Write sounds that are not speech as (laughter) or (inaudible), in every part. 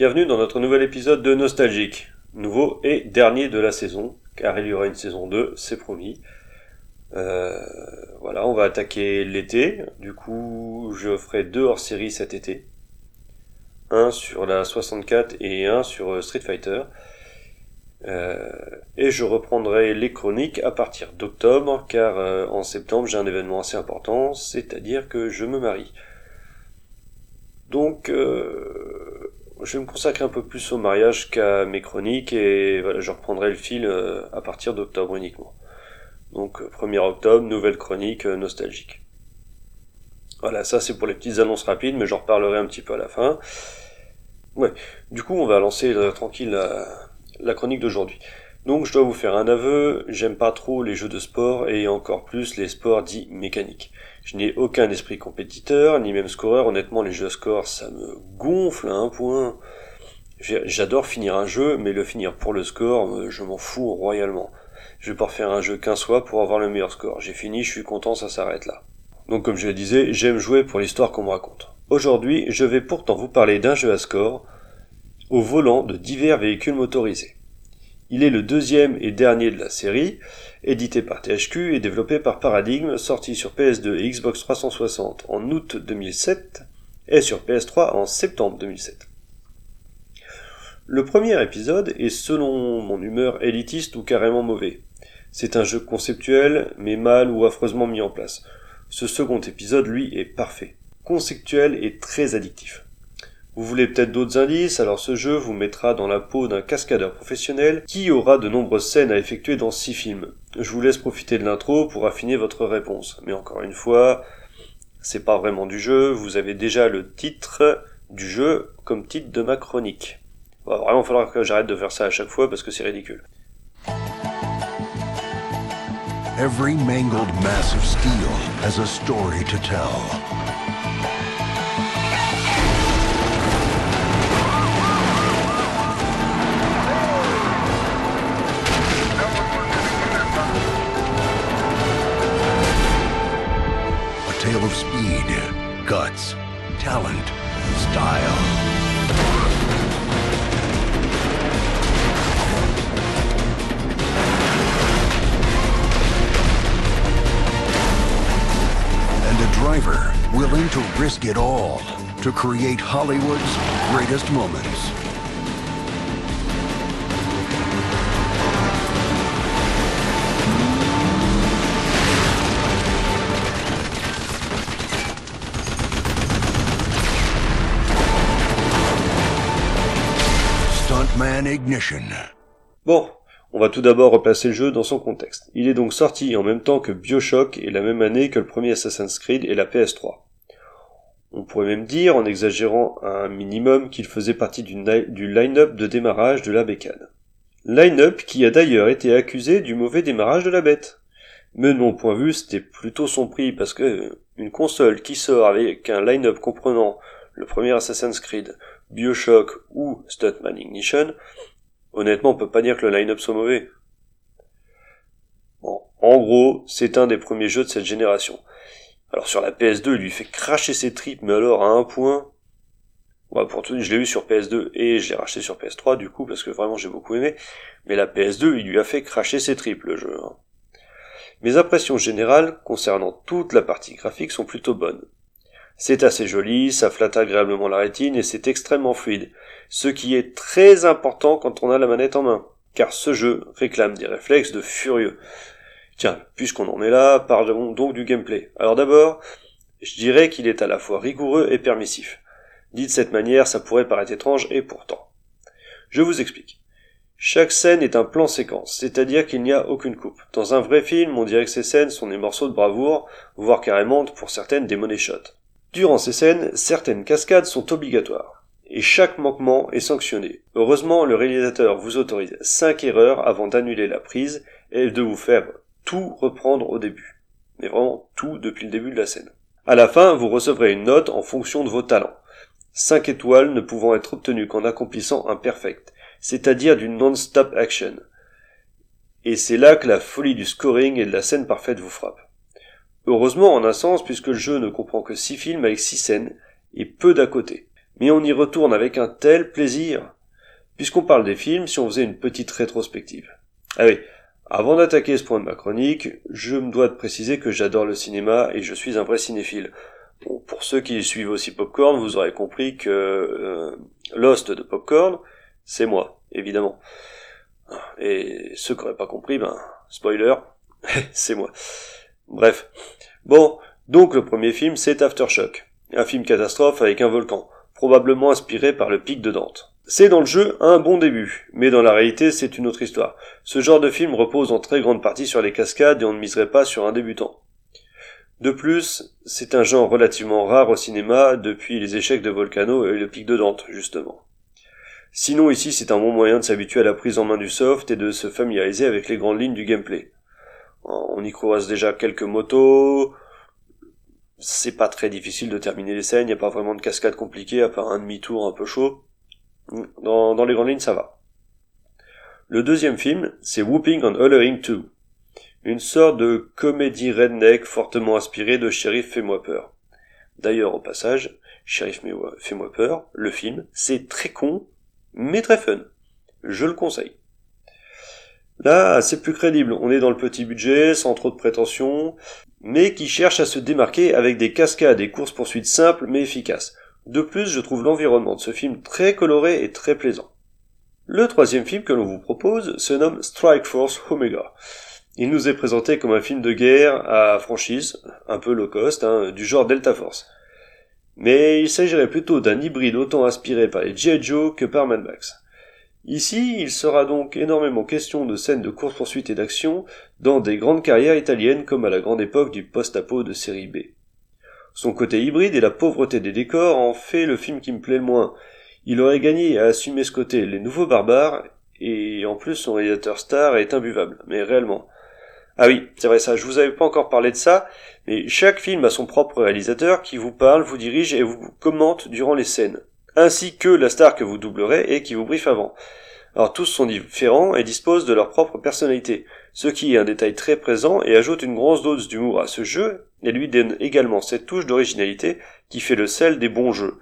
Bienvenue dans notre nouvel épisode de Nostalgique, nouveau et dernier de la saison, car il y aura une saison 2, c'est promis. Euh, voilà, on va attaquer l'été, du coup je ferai deux hors-série cet été. Un sur la 64 et un sur euh, Street Fighter. Euh, et je reprendrai les chroniques à partir d'octobre, car euh, en septembre j'ai un événement assez important, c'est-à-dire que je me marie. Donc euh, je vais me consacrer un peu plus au mariage qu'à mes chroniques, et voilà, je reprendrai le fil à partir d'octobre uniquement. Donc 1er octobre, nouvelle chronique nostalgique. Voilà, ça c'est pour les petites annonces rapides, mais j'en reparlerai un petit peu à la fin. Ouais, du coup on va lancer tranquille la chronique d'aujourd'hui. Donc je dois vous faire un aveu, j'aime pas trop les jeux de sport et encore plus les sports dits mécaniques. Je n'ai aucun esprit compétiteur, ni même scoreur, honnêtement les jeux de score ça me gonfle à un point. J'adore finir un jeu, mais le finir pour le score, euh, je m'en fous royalement. Je vais pas refaire un jeu qu'un soir pour avoir le meilleur score. J'ai fini, je suis content, ça s'arrête là. Donc comme je le disais, j'aime jouer pour l'histoire qu'on me raconte. Aujourd'hui, je vais pourtant vous parler d'un jeu à score, au volant de divers véhicules motorisés. Il est le deuxième et dernier de la série, édité par THQ et développé par Paradigm, sorti sur PS2 et Xbox 360 en août 2007 et sur PS3 en septembre 2007. Le premier épisode est selon mon humeur élitiste ou carrément mauvais. C'est un jeu conceptuel, mais mal ou affreusement mis en place. Ce second épisode, lui, est parfait. Conceptuel et très addictif. Vous voulez peut-être d'autres indices, alors ce jeu vous mettra dans la peau d'un cascadeur professionnel qui aura de nombreuses scènes à effectuer dans six films. Je vous laisse profiter de l'intro pour affiner votre réponse. Mais encore une fois, c'est pas vraiment du jeu, vous avez déjà le titre du jeu comme titre de ma chronique. Va vraiment falloir que j'arrête de faire ça à chaque fois parce que c'est ridicule. Every mangled mass of steel has a story to tell. Tale of speed, guts, talent, style. And a driver willing to risk it all to create Hollywood's greatest moments. Bon, on va tout d'abord replacer le jeu dans son contexte. Il est donc sorti en même temps que Bioshock et la même année que le premier Assassin's Creed et la PS3. On pourrait même dire, en exagérant un minimum, qu'il faisait partie du, line-up de démarrage de la bécane. Line-up qui a d'ailleurs été accusé du mauvais démarrage de la bête. Mais de mon point de vue, c'était plutôt son prix, parce que une console qui sort avec un line-up comprenant le premier Assassin's Creed, Bioshock ou Stuntman Ignition, honnêtement on peut pas dire que le line-up soit mauvais. Bon, en gros, c'est un des premiers jeux de cette génération. Alors sur la PS2, il lui fait cracher ses tripes, mais alors à un point... Ouais, pour tout, je l'ai eu sur PS2 et je l'ai racheté sur PS3 du coup parce que vraiment j'ai beaucoup aimé. Mais la PS2, il lui a fait cracher ses tripes le jeu. Hein. Mes impressions générales concernant toute la partie graphique sont plutôt bonnes. C'est assez joli, ça flatte agréablement la rétine et c'est extrêmement fluide, ce qui est très important quand on a la manette en main, car ce jeu réclame des réflexes de furieux. Tiens, puisqu'on en est là, parlons donc du gameplay. Alors d'abord, je dirais qu'il est à la fois rigoureux et permissif. Dit de cette manière, ça pourrait paraître étrange, et pourtant. Je vous explique. Chaque scène est un plan séquence, c'est-à-dire qu'il n'y a aucune coupe. Dans un vrai film, on dirait que ces scènes sont des morceaux de bravoure, voire carrément pour certaines des money shots. Durant ces scènes, certaines cascades sont obligatoires, et chaque manquement est sanctionné. Heureusement, le réalisateur vous autorise 5 erreurs avant d'annuler la prise et de vous faire tout reprendre au début. Mais vraiment tout depuis le début de la scène. À la fin, vous recevrez une note en fonction de vos talents. 5 étoiles ne pouvant être obtenues qu'en accomplissant un perfect, c'est-à-dire d'une non-stop action. Et c'est là que la folie du scoring et de la scène parfaite vous frappe. Heureusement en un sens puisque le jeu ne comprend que 6 films avec 6 scènes et peu d'à côté. mais on y retourne avec un tel plaisir. Puisqu'on parle des films, si on faisait une petite rétrospective. Ah oui, avant d'attaquer ce point de ma chronique, je me dois de préciser que j'adore le cinéma et je suis un vrai cinéphile. pour ceux qui suivent aussi Popcorn, vous aurez compris que euh, Lost de Popcorn, c'est moi, évidemment. Et ceux qui n'auraient pas compris, ben, spoiler, (laughs) c'est moi. Bref. Bon, donc le premier film, c'est Aftershock. Un film catastrophe avec un volcan, probablement inspiré par le pic de Dante. C'est dans le jeu un bon début, mais dans la réalité c'est une autre histoire. Ce genre de film repose en très grande partie sur les cascades et on ne miserait pas sur un débutant. De plus, c'est un genre relativement rare au cinéma depuis les échecs de Volcano et le pic de Dante, justement. Sinon ici c'est un bon moyen de s'habituer à la prise en main du soft et de se familiariser avec les grandes lignes du gameplay. On y croise déjà quelques motos, c'est pas très difficile de terminer les scènes, il n'y a pas vraiment de cascade compliquée à part un demi-tour un peu chaud. Dans, les grandes lignes ça va. Le deuxième film, c'est Whooping on Hollering 2. Une sorte de comédie redneck fortement inspirée de Sheriff Fais-moi peur. D'ailleurs, au passage, Sheriff Fais-moi peur, le film, c'est très con, mais très fun. Je le conseille. Là, c'est plus crédible. On est dans le petit budget, sans trop de prétention, mais qui cherche à se démarquer avec des cascades et courses-poursuites simples mais efficaces. De plus, je trouve l'environnement de ce film très coloré et très plaisant. Le troisième film que l'on vous propose se nomme Strike Force Omega. Il nous est présenté comme un film de guerre à franchise, un peu low cost, hein, du genre Delta Force. Mais il s'agirait plutôt d'un hybride autant inspiré par les G.I. Joe que par Mad Max. Ici, il sera donc énormément question de scènes de course-poursuite et d'action dans des grandes carrières italiennes comme à la grande époque du post-apo de série B. Son côté hybride et la pauvreté des décors en fait le film qui me plaît le moins. Il aurait gagné à assumer ce côté les nouveaux barbares, et en plus son réalisateur star est imbuvable, mais réellement. Ah oui, c'est vrai ça, je vous avais pas encore parlé de ça, mais chaque film a son propre réalisateur qui vous parle, vous dirige et vous commente durant les scènes ainsi que la star que vous doublerez et qui vous briefe avant. Alors tous sont différents et disposent de leur propre personnalité, ce qui est un détail très présent et ajoute une grosse dose d'humour à ce jeu et lui donne également cette touche d'originalité qui fait le sel des bons jeux.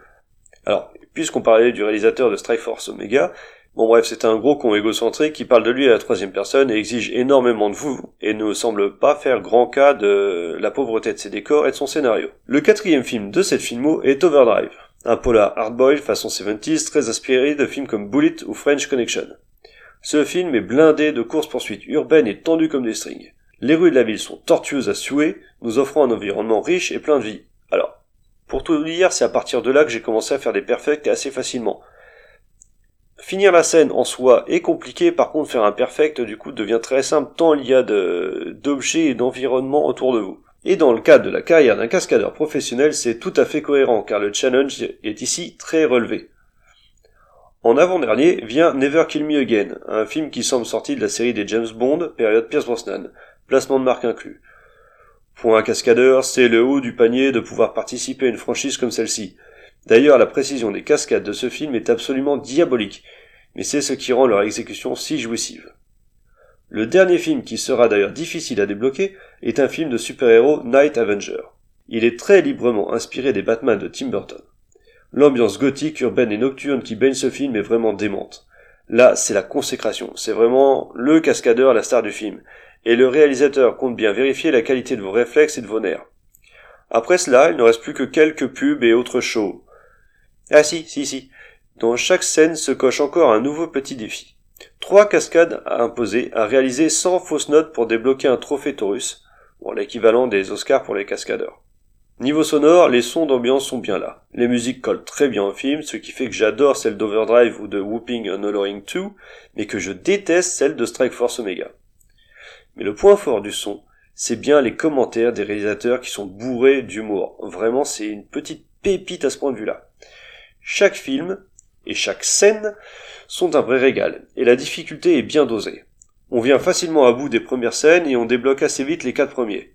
Alors, puisqu'on parlait du réalisateur de Strike Force Omega, bon bref, c'est un gros con égocentrique qui parle de lui à la troisième personne et exige énormément de vous et ne semble pas faire grand cas de la pauvreté de ses décors et de son scénario. Le quatrième film de cette filmo est Overdrive un polar hardboiled façon 70s très inspiré de films comme Bullet ou French Connection. Ce film est blindé de courses-poursuites urbaines et tendues comme des strings. Les rues de la ville sont tortueuses à suer, nous offrant un environnement riche et plein de vie. Alors, pour tout dire, c'est à partir de là que j'ai commencé à faire des perfects assez facilement. Finir la scène en soi est compliqué, par contre faire un perfect du coup devient très simple tant il y a d'objets et d'environnement autour de vous. Et dans le cadre de la carrière d'un cascadeur professionnel, c'est tout à fait cohérent, car le challenge est ici très relevé. En avant-dernier vient Never Kill Me Again, un film qui semble sorti de la série des James Bond, période Pierce Brosnan, placement de marque inclus. Pour un cascadeur, c'est le haut du panier de pouvoir participer à une franchise comme celle-ci. D'ailleurs, la précision des cascades de ce film est absolument diabolique, mais c'est ce qui rend leur exécution si jouissive. Le dernier film qui sera d'ailleurs difficile à débloquer est un film de super-héros Night Avenger. Il est très librement inspiré des Batman de Tim Burton. L'ambiance gothique, urbaine et nocturne qui baigne ce film est vraiment démente. Là, c'est la consécration, c'est vraiment le cascadeur la star du film, et le réalisateur compte bien vérifier la qualité de vos réflexes et de vos nerfs. Après cela, il ne reste plus que quelques pubs et autres shows. Ah si, si, si. Dans chaque scène se coche encore un nouveau petit défi. Trois cascades à imposer, à réaliser sans fausse note pour débloquer un trophée Taurus, bon, l'équivalent des Oscars pour les cascadeurs. Niveau sonore, les sons d'ambiance sont bien là. Les musiques collent très bien au film, ce qui fait que j'adore celle d'Overdrive ou de Whooping and Hollering 2, mais que je déteste celle de Strike Force Omega. Mais le point fort du son, c'est bien les commentaires des réalisateurs qui sont bourrés d'humour. Vraiment, c'est une petite pépite à ce point de vue-là. Chaque film et chaque scène sont un vrai régal, et la difficulté est bien dosée. On vient facilement à bout des premières scènes et on débloque assez vite les quatre premiers.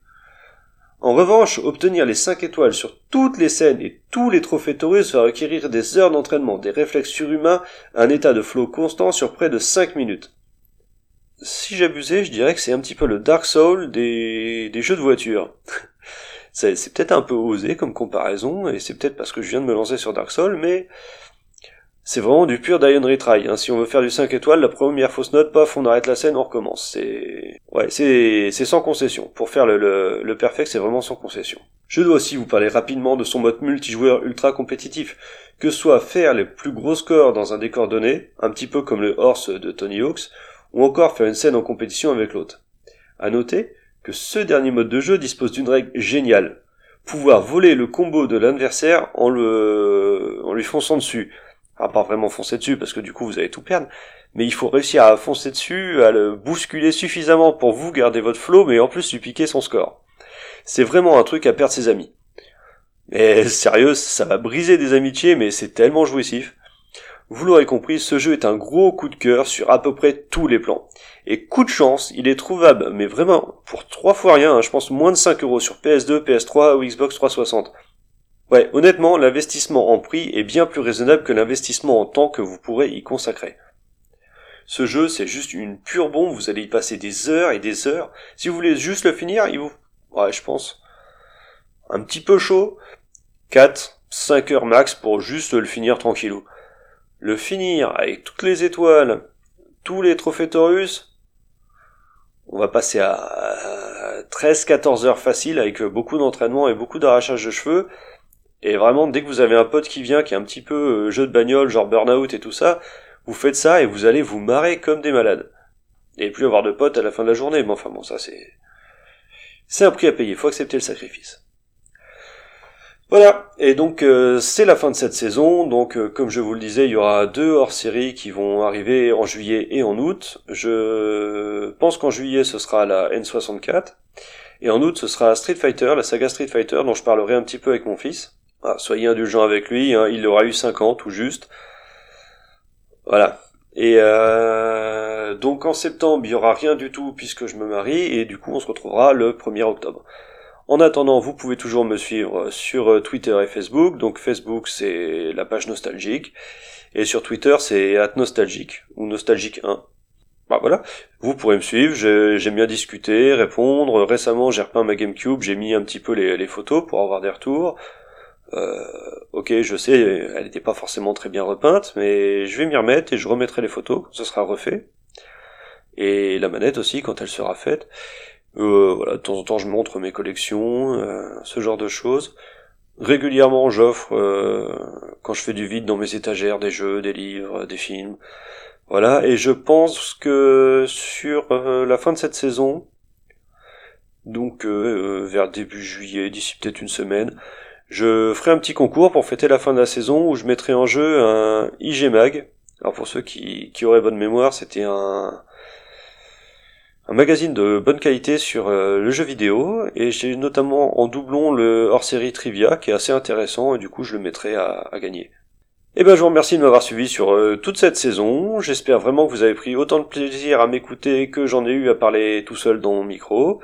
En revanche, obtenir les 5 étoiles sur toutes les scènes et tous les trophées Taurus va requérir des heures d'entraînement, des réflexes surhumains, un état de flow constant sur près de 5 minutes. Si j'abusais, je dirais que c'est un petit peu le Dark Soul des, des jeux de voiture. (laughs) C'est peut-être un peu osé comme comparaison, et c'est peut-être parce que je viens de me lancer sur Dark Souls, mais c'est vraiment du pur die retry. Hein. Si on veut faire du 5 étoiles, la première fausse note, paf, on arrête la scène, on recommence. C'est ouais, c'est c'est sans concession. Pour faire le, le, le perfect, c'est vraiment sans concession. Je dois aussi vous parler rapidement de son mode multijoueur ultra compétitif. Que soit faire les plus gros scores dans un décor donné, un petit peu comme le horse de Tony Hawks, ou encore faire une scène en compétition avec l'autre. À noter que ce dernier mode de jeu dispose d'une règle géniale. Pouvoir voler le combo de l'adversaire en le, en lui fonçant dessus à pas vraiment foncer dessus parce que du coup vous allez tout perdre, mais il faut réussir à foncer dessus, à le bousculer suffisamment pour vous garder votre flow, mais en plus lui piquer son score. C'est vraiment un truc à perdre ses amis. Mais (laughs) sérieux, ça va briser des amitiés, mais c'est tellement jouissif. Vous l'aurez compris, ce jeu est un gros coup de cœur sur à peu près tous les plans. Et coup de chance, il est trouvable, mais vraiment, pour trois fois rien, hein, je pense moins de 5 euros sur PS2, PS3 ou Xbox 360. Ouais, honnêtement, l'investissement en prix est bien plus raisonnable que l'investissement en temps que vous pourrez y consacrer. Ce jeu, c'est juste une pure bombe, vous allez y passer des heures et des heures. Si vous voulez juste le finir, il vous... Ouais, je pense. Un petit peu chaud. 4, 5 heures max pour juste le finir tranquillou. Le finir avec toutes les étoiles, tous les trophées Taurus, on va passer à 13-14 heures facile avec beaucoup d'entraînement et beaucoup d'arrachage de cheveux. Et vraiment, dès que vous avez un pote qui vient, qui est un petit peu euh, jeu de bagnole, genre burn-out et tout ça, vous faites ça et vous allez vous marrer comme des malades. Et plus avoir de potes à la fin de la journée. Mais enfin bon, ça c'est... C'est un prix à payer, faut accepter le sacrifice. Voilà, et donc euh, c'est la fin de cette saison, donc euh, comme je vous le disais, il y aura deux hors-séries qui vont arriver en juillet et en août. Je pense qu'en juillet ce sera la N64, et en août ce sera Street Fighter, la saga Street Fighter dont je parlerai un petit peu avec mon fils. Ah, soyez indulgents avec lui, hein, il aura eu 5 ans tout juste. Voilà. Et euh, donc en septembre, il n'y aura rien du tout puisque je me marie, et du coup on se retrouvera le 1er octobre. En attendant, vous pouvez toujours me suivre sur euh, Twitter et Facebook. Donc Facebook c'est la page nostalgique, et sur Twitter c'est nostalgique ou nostalgique 1. Bah voilà, vous pourrez me suivre, j'aime bien discuter, répondre. Récemment j'ai repeint ma GameCube, j'ai mis un petit peu les photos pour avoir des retours. Euh, ok, je sais, elle n'était pas forcément très bien repeinte, mais je vais m'y remettre et je remettrai les photos ce sera refait. Et la manette aussi quand elle sera faite. Euh, voilà, de temps en temps je montre mes collections, euh, ce genre de choses. Régulièrement j'offre, euh, quand je fais du vide dans mes étagères, des jeux, des livres, des films. Voilà, et je pense que sur euh, la fin de cette saison, donc vers début juillet, d'ici peut-être une semaine, je ferai un petit concours pour fêter la fin de la saison où je mettrai en jeu un IG Mag. Alors pour ceux qui, auraient bonne mémoire, c'était un, un magazine de bonne qualité sur euh, le jeu vidéo et j'ai notamment en doublon le hors-série Trivia qui est assez intéressant et du coup je le mettrai à, gagner. Eh ben je vous remercie de m'avoir suivi sur euh, toute cette saison. J'espère vraiment que vous avez pris autant de plaisir à m'écouter que j'en ai eu à parler tout seul dans mon micro.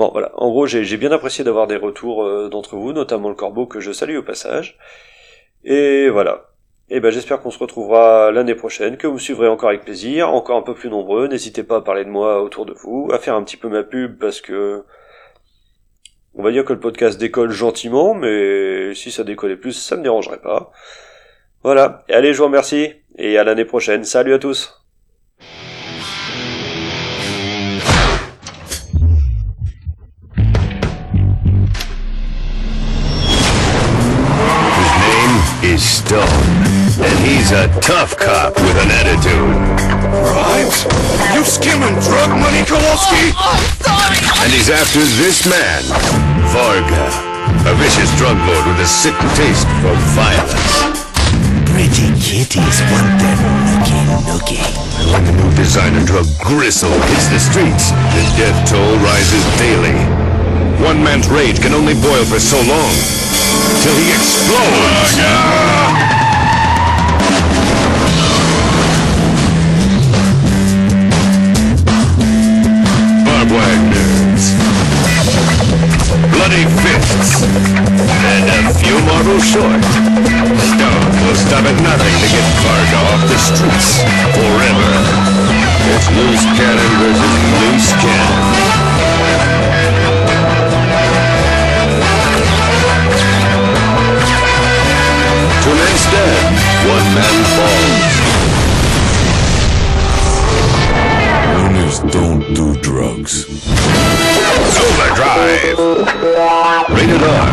Bon voilà, en gros j'ai bien apprécié d'avoir des retours euh, d'entre vous, notamment le corbeau que je salue au passage. Et voilà. Et ben j'espère qu'on se retrouvera l'année prochaine, que vous suivrez encore avec plaisir, encore un peu plus nombreux. N'hésitez pas à parler de moi autour de vous, à faire un petit peu ma pub parce que on va dire que le podcast décolle gentiment, mais si ça décollait plus, ça me dérangerait pas. Voilà. Et allez, je vous remercie et à l'année prochaine. Salut à tous. Is Stone, and he's a tough cop with an attitude. Bribes? You skimming drug money, Kowalski? Oh, I'm sorry! And he's after this man, Varga, a vicious drug lord with a sick taste for violence. Pretty kitties want their nookie nookie. And when the new designer drug Gristle hits the streets, the death toll rises daily. One man's rage can only boil for so long, till he explodes. Wire nerves. Bloody fists. And a few marbles short. Stone will stop at nothing to get Varga off the streets forever. It's loose cannon versus loose cannon. man balls. Winners don't do drugs. Overdrive. Rated R.